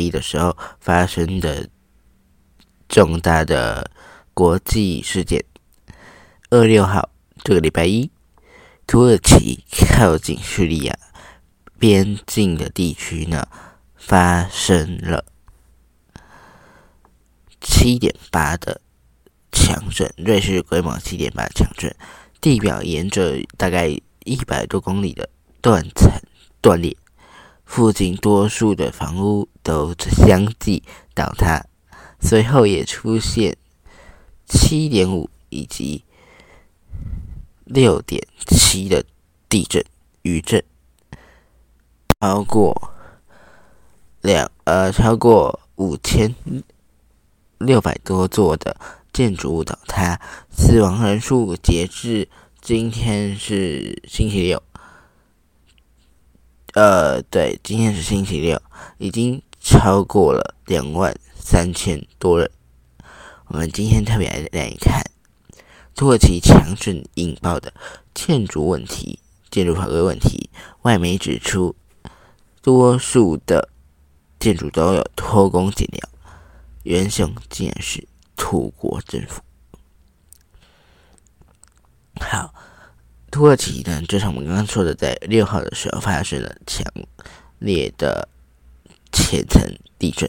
一的时候发生的重大的国际事件。二六号这个礼拜一，土耳其靠近叙利亚边境的地区呢，发生了七点八的强震，瑞士规模七点八强震，地表沿着大概一百多公里的断层断裂，附近多数的房屋都相继倒塌，随后也出现七点五以及。六点七的地震余震，超过两呃超过五千六百多座的建筑物倒塌，死亡人数截至今天是星期六，呃对，今天是星期六，已经超过了两万三千多人。我们今天特别来看。土耳其强震引爆的建筑问题、建筑法规问题，外媒指出，多数的建筑都有偷工减料，元凶竟然是土国政府。好，土耳其呢，就像我们刚刚说的，在六号的时候发生了强烈的浅层地震，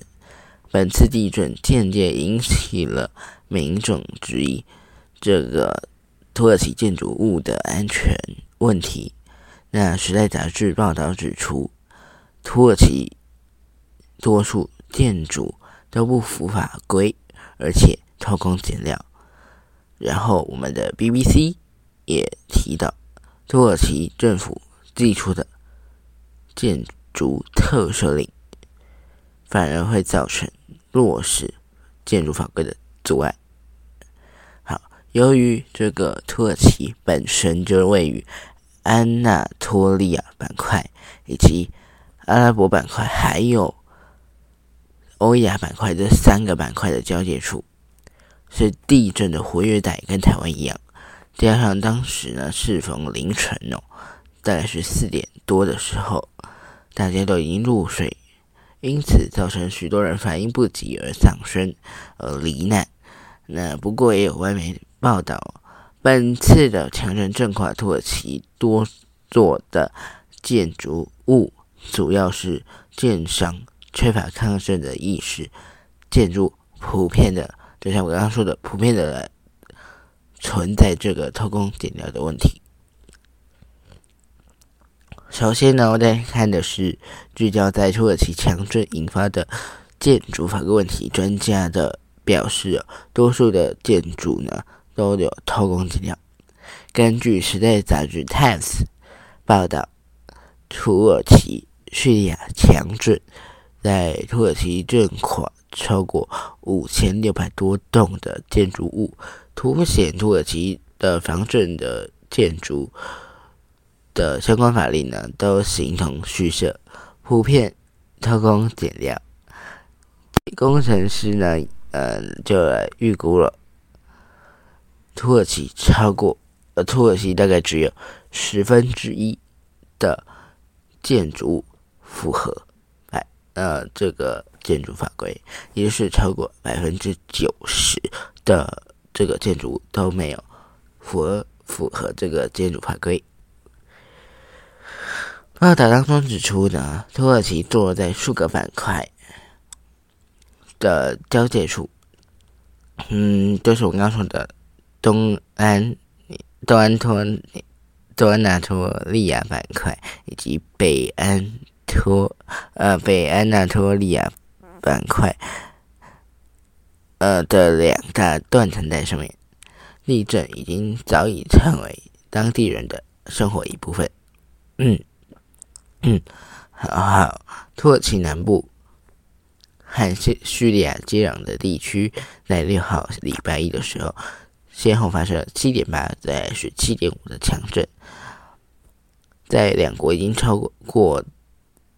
本次地震间接引起了民众质疑。这个土耳其建筑物的安全问题，那《时代》杂志报道指出，土耳其多数建筑都不符法规，而且偷工减料。然后，我们的 BBC 也提到，土耳其政府寄出的建筑特赦令，反而会造成落实建筑法规的阻碍。好由于这个土耳其本身就是位于安纳托利亚板块以及阿拉伯板块，还有欧亚板块这三个板块的交界处，是地震的活跃带，跟台湾一样。加上当时呢适逢凌晨哦，大概是四点多的时候，大家都已经入睡，因此造成许多人反应不及而丧生而罹难。那不过也有外媒。报道，本次的强震震垮土耳其多座的建筑物，主要是建商缺乏抗震的意识，建筑普遍的，就像我刚刚说的，普遍的存在这个偷工减料的问题。首先呢，我在看的是聚焦在土耳其强震引发的建筑法规问题，专家的表示，多数的建筑呢。都有偷工减料。根据《时代》杂志《Times》报道，土耳其叙利亚强震，在土耳其震垮超过五千六百多栋的建筑物，凸显土耳其的防震的建筑的相关法令呢，都形同虚设，普遍偷工减料。工程师呢，呃，就来预估了。土耳其超过呃，土耳其大概只有十分之一的建筑符合百呃这个建筑法规，也就是超过百分之九十的这个建筑都没有符合符合这个建筑法规。报道当中指出呢，土耳其坐落在数个板块的交界处，嗯，就是我刚刚说的。东安、东安托、东安纳托利亚板块以及北安托呃北安纳托利亚板块呃的两大断层带上面，地震已经早已成为当地人的生活一部分。嗯嗯，好好，土耳其南部和叙叙利亚接壤的地区，在六号礼拜一的时候。先后发生了七点八，在是七点五的强震，在两国已经超过过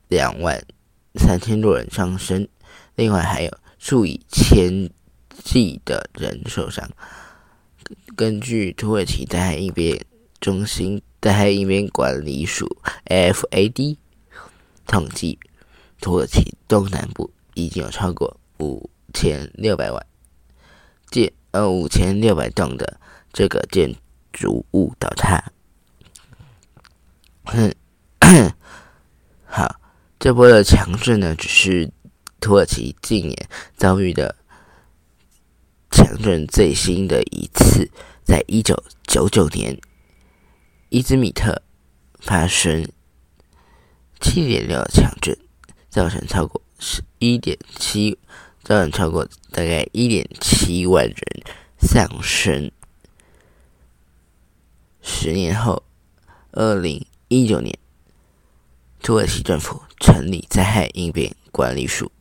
两万三千多人丧生，另外还有数以千计的人受伤。根据土耳其灾害应变中心灾害应变管理署 （FAD） 统计，土耳其东南部已经有超过五千六百万建呃五千六百栋的这个建筑物倒塌。哼好，这波的强震呢，只是土耳其近年遭遇的强震最新的一次，在一九九九年，伊兹米特发生七点六强震，造成超过十一点七，造成超过大概一点七万人丧生。十年后，二零一九年，土耳其政府成立灾害应变管理署，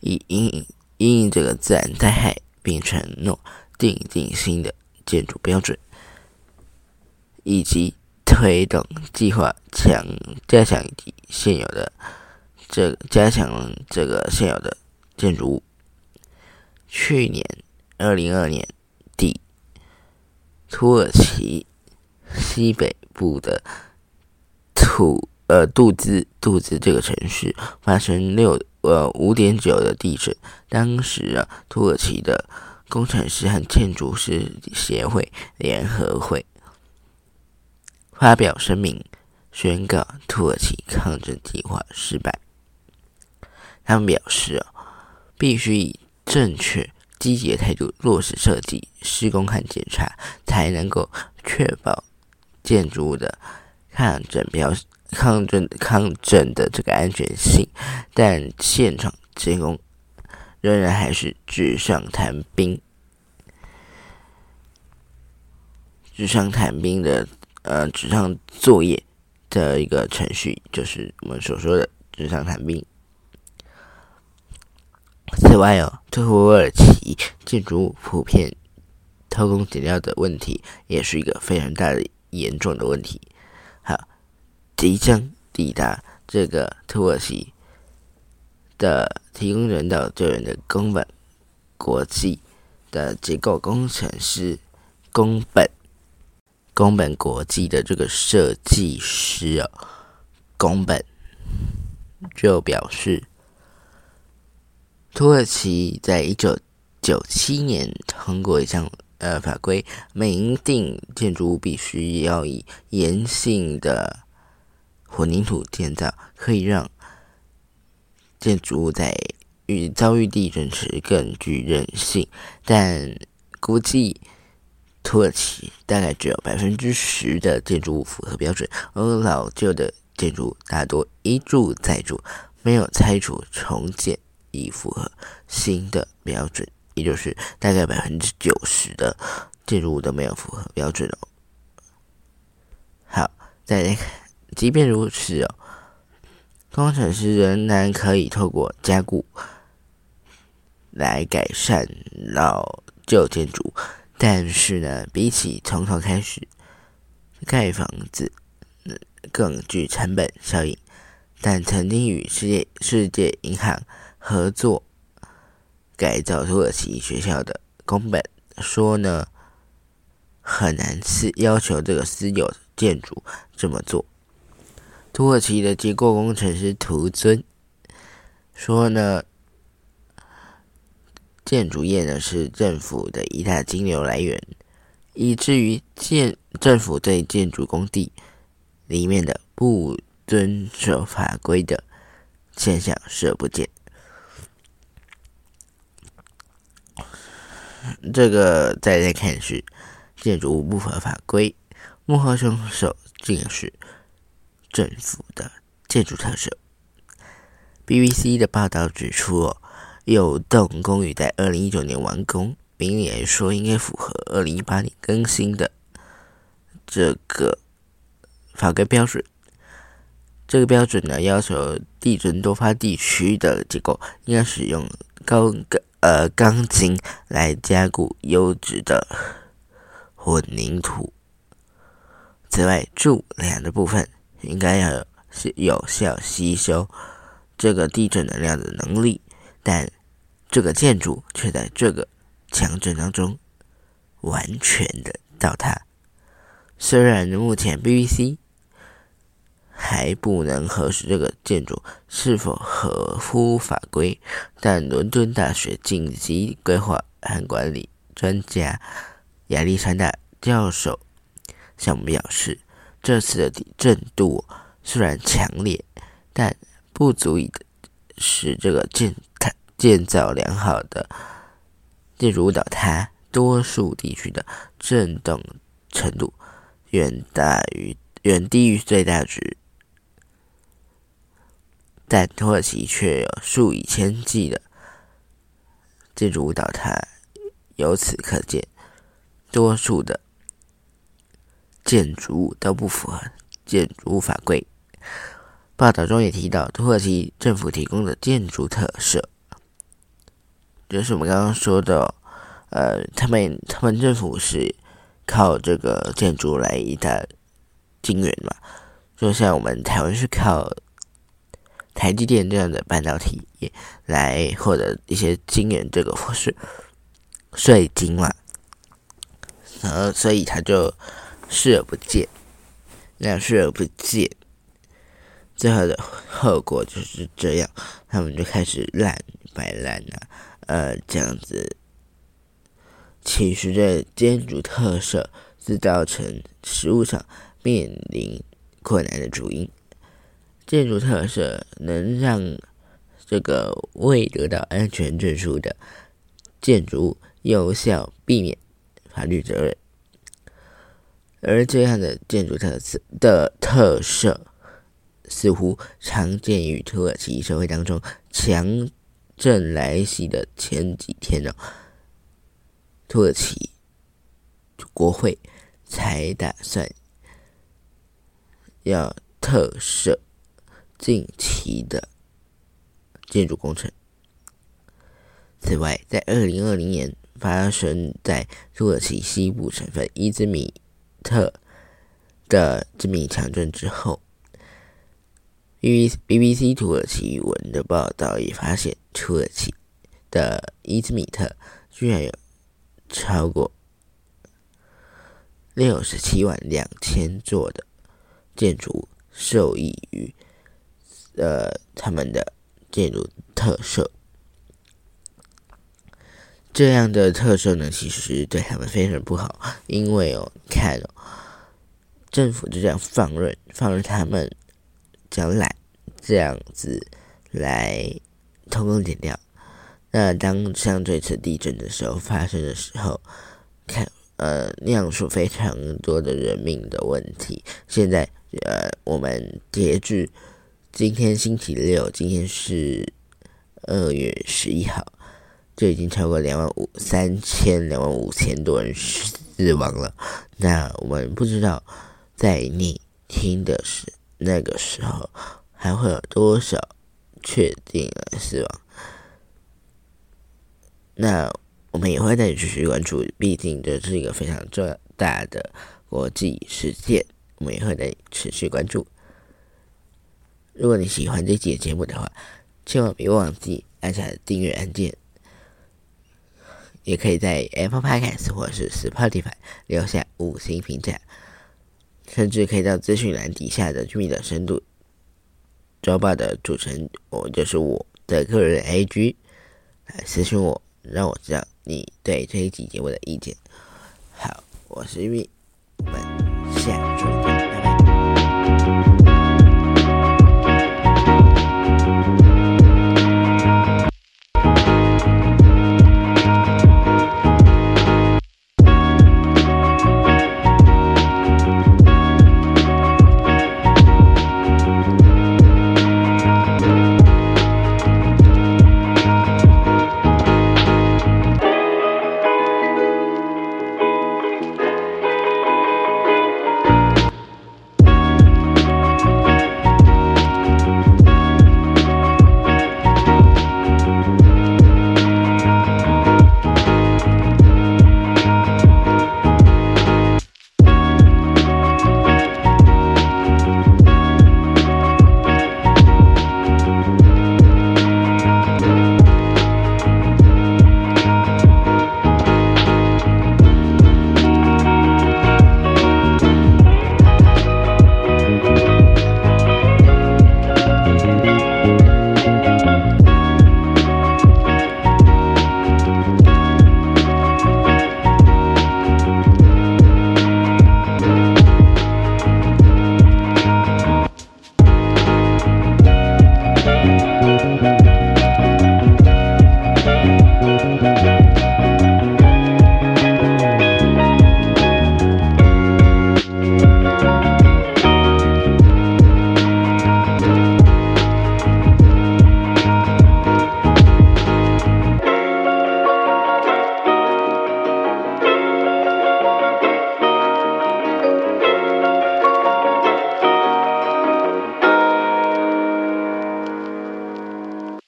以应应应这个自然灾害，并承诺订定新的建筑标准，以及推动计划，强加强现有的这加强这个现有的建筑物。去年二零二年底，土耳其。西北部的土呃杜兹杜兹这个城市发生六呃五点九的地震，当时啊土耳其的工程师和建筑师协会联合会发表声明，宣告土耳其抗震计划失败。他们表示啊，必须以正确积极的态度落实设计、施工和检查，才能够确保。建筑物的抗震标抗震抗震的这个安全性，但现场监工仍然还是纸上谈兵，纸上谈兵的呃纸上作业的一个程序，就是我们所说的纸上谈兵。此外哦，土耳其建筑物普遍偷工减料的问题，也是一个非常大的。严重的问题。好，即将抵达这个土耳其的提供人道救援的宫本国际的结构工程师宫本宫本国际的这个设计师哦，宫本就表示，土耳其在一九九七年通过一项。呃，法规明定建筑物必须要以严性的混凝土建造，可以让建筑物在遇遭遇地震时更具韧性。但估计土耳其大概只有百分之十的建筑物符合标准，而老旧的建筑大多一住再住，没有拆除重建以符合新的标准。也就是大概百分之九十的建筑物都没有符合标准哦。好，再来看，即便如此哦，工程师仍然可以透过加固来改善老旧建筑，但是呢，比起从头开始盖房子，更具成本效应。但曾经与世界世界银行合作。改造土耳其学校的宫本说呢，很难是要求这个私有建筑这么做。土耳其的结构工程师图尊说呢，建筑业呢是政府的一大金流来源，以至于建政府对建筑工地里面的不遵守法规的现象视而不见。这个再再看是建筑物不合法规，幕后凶手竟是政府的建筑特色。BBC 的报道指出，有栋公寓在二零一九年完工，明理来说应该符合二零一八年更新的这个法规标准。这个标准呢，要求地震多发地区的结构应该使用高钢。呃，钢筋来加固优质的混凝土。此外，柱梁的部分应该要有有效吸收这个地震能量的能力，但这个建筑却在这个强震当中完全的倒塌。虽然目前 BBC 还不能核实这个建筑是否合乎法规，但伦敦大学紧急规划和管理专家亚历山大教授向我们表示，这次的地震度虽然强烈，但不足以使这个建建造良好的建筑物倒塌。多数地区的震动程度远大于远低于最大值。但土耳其却有数以千计的建筑物倒塌，由此可见，多数的建筑物都不符合建筑物法规。报道中也提到，土耳其政府提供的建筑特色，就是我们刚刚说的，呃，他们他们政府是靠这个建筑来一大金源嘛，就像我们台湾是靠。台积电这样的半导体业来获得一些金元这个或是税金嘛，然后所以他就视而不见，那视而不见，最后的后果就是这样，他们就开始烂摆烂啊，呃，这样子，其实这建筑特色是造成食物上面临困难的主因。建筑特色能让这个未得到安全证书的建筑物有效避免法律责任，而这样的建筑特色的特色似乎常见于土耳其社会当中。强震来袭的前几天呢，土耳其国会才打算要特赦。近期的建筑工程。此外，在二零二零年发生在土耳其西部省份伊兹密特的致命强震之后，B B B B C 土耳其文的报道也发现，土耳其的伊兹密特居然有超过六十七万两千座的建筑受益于。呃，他们的建筑特色，这样的特色呢，其实对他们非常不好，因为哦，看哦，政府就这样放任，放任他们这样懒，这样子来偷工减料。那当像这次地震的时候发生的时候，看呃，酿出非常多的人命的问题。现在呃，我们截至。今天星期六，今天是二月十一号，就已经超过两万五三千两万五千多人死亡了。那我们不知道，在你听的是那个时候，还会有多少确定死亡？那我们也会再继续关注，毕竟这是一个非常重大的国际事件，我们也会再持续关注。如果你喜欢这期节目的话，千万别忘记按下订阅按键。也可以在 Apple Podcast 或是 Spotify 留下五星评价，甚至可以到资讯栏底下的“居民的深度周报”的主持人，我就是我的个人 AG 来私信我，让我知道你对这一集节目的意见。好，我是玉米，我们下。